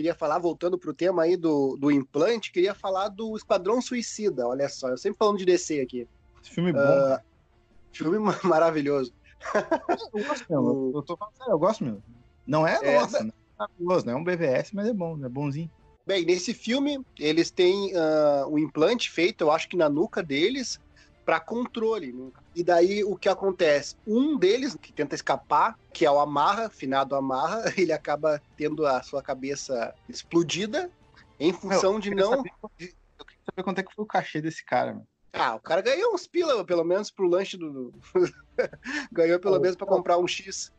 queria falar, voltando pro tema aí do, do implante, queria falar do Esquadrão Suicida. Olha só, eu sempre falando de DC aqui. Esse filme é bom. Uh, filme maravilhoso. Eu gosto mesmo. Eu tô falando sério, eu gosto mesmo. Não é, é nossa, não é maravilhoso, não é um BVS, mas é bom, é bonzinho. Bem, nesse filme, eles têm uh, um implante feito, eu acho que na nuca deles, para controle. Né? E daí o que acontece? Um deles, que tenta escapar, que é o Amarra, finado Amarra, ele acaba tendo a sua cabeça explodida em função Meu, de não. Saber, eu queria saber quanto é que foi o cachê desse cara, mano. Ah, o cara ganhou uns pila, pelo menos, pro lanche do. ganhou pelo oh, menos para comprar um X.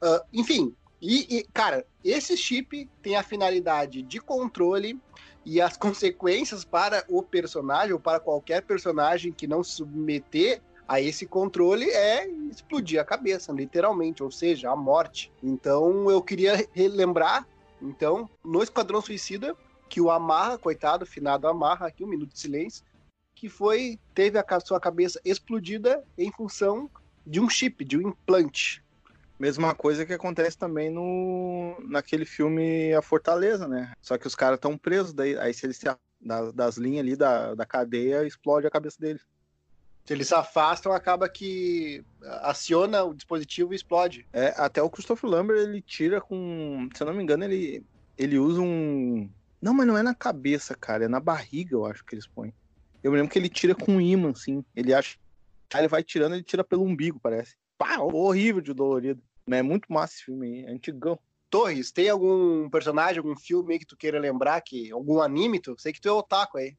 Uh, enfim, e, e, cara, esse chip tem a finalidade de controle e as consequências para o personagem ou para qualquer personagem que não se submeter a esse controle é explodir a cabeça, literalmente, ou seja, a morte. Então eu queria relembrar, então, no Esquadrão Suicida, que o Amarra, coitado, finado Amarra, aqui um minuto de silêncio, que foi teve a sua cabeça explodida em função de um chip, de um implante. Mesma coisa que acontece também no naquele filme A Fortaleza, né? Só que os caras estão presos, daí, aí se eles se das, das linhas ali da, da cadeia, explode a cabeça deles. Se eles se afastam, acaba que aciona o dispositivo e explode. É, até o Christopher Lambert, ele tira com. Se eu não me engano, ele, ele usa um. Não, mas não é na cabeça, cara, é na barriga, eu acho que eles põem. Eu me lembro que ele tira com um imã, assim. Ele acha. Aí ele vai tirando, ele tira pelo umbigo, parece. Pá, horrível de dolorido. É muito massa esse filme aí, é antigão. Torres, tem algum personagem, algum filme que tu queira lembrar, que algum anime? Tu? Sei que tu é otaku aí.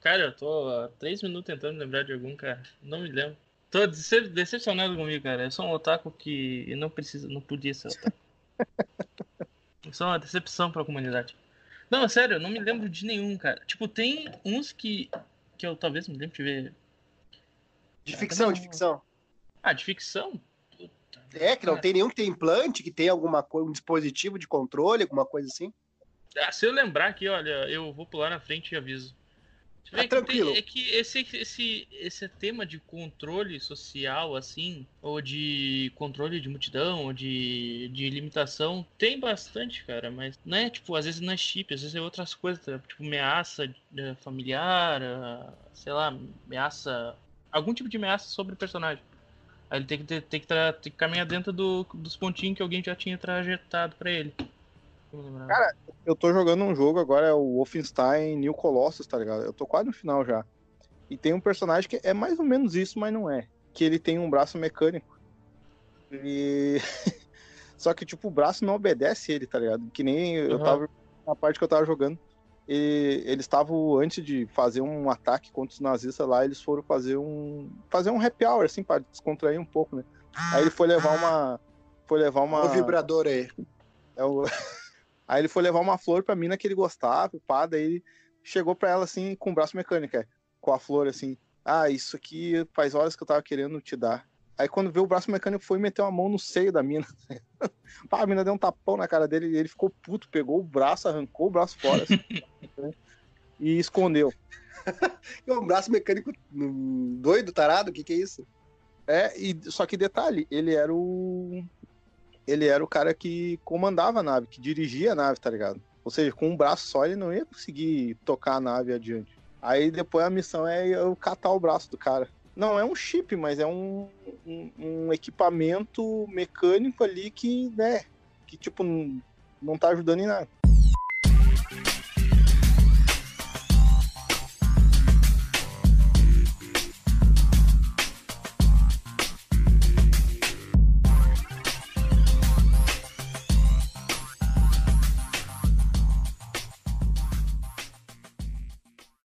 Cara, eu tô há três minutos tentando lembrar de algum, cara. Não me lembro. Tô decepcionado comigo, cara. Eu sou um otaku que não precisa, não podia ser otaku. eu sou uma decepção pra comunidade. Não, sério, eu não me lembro de nenhum, cara. Tipo, tem uns que, que eu talvez me lembre de ver. De ficção, de ficção. Ah, de ficção? É, que não tem nenhum que tem implante, que tem alguma coisa, um dispositivo de controle, alguma coisa assim. Ah, se eu lembrar aqui, olha, eu vou pular na frente e aviso. É tranquilo. Tem, é que esse, esse, esse tema de controle social, assim, ou de controle de multidão, ou de, de limitação, tem bastante, cara, mas não é, tipo, às vezes não é chip, às vezes é outras coisas, tá? tipo, ameaça eh, familiar, ah, sei lá, ameaça. algum tipo de ameaça sobre o personagem. Aí ele tem que, ter, tem que, tra, tem que caminhar dentro do, dos pontinhos que alguém já tinha trajetado para ele. Cara, eu tô jogando um jogo agora, é o Wolfenstein New Colossus, tá ligado? Eu tô quase no final já. E tem um personagem que é mais ou menos isso, mas não é. Que ele tem um braço mecânico. E. Só que, tipo, o braço não obedece ele, tá ligado? Que nem uhum. eu tava. Na parte que eu tava jogando. E eles estavam, antes de fazer um ataque contra os nazistas lá, eles foram fazer um. fazer um happy hour, assim, pra descontrair um pouco, né? Aí ele foi levar uma. Foi levar uma. O vibrador aí. É o. Aí ele foi levar uma flor pra mina que ele gostava, pá, daí chegou pra ela assim, com o braço mecânico, é, com a flor assim. Ah, isso aqui faz horas que eu tava querendo te dar. Aí quando viu o braço mecânico foi meter uma mão no seio da mina. Pá, a mina deu um tapão na cara dele e ele ficou puto, pegou o braço, arrancou o braço fora assim, e escondeu. É um braço mecânico doido, tarado, o que que é isso? É, e, só que detalhe, ele era o. Ele era o cara que comandava a nave, que dirigia a nave, tá ligado? Ou seja, com um braço só ele não ia conseguir tocar a nave adiante. Aí depois a missão é eu catar o braço do cara. Não é um chip, mas é um, um, um equipamento mecânico ali que, né, que tipo, não, não tá ajudando em nada.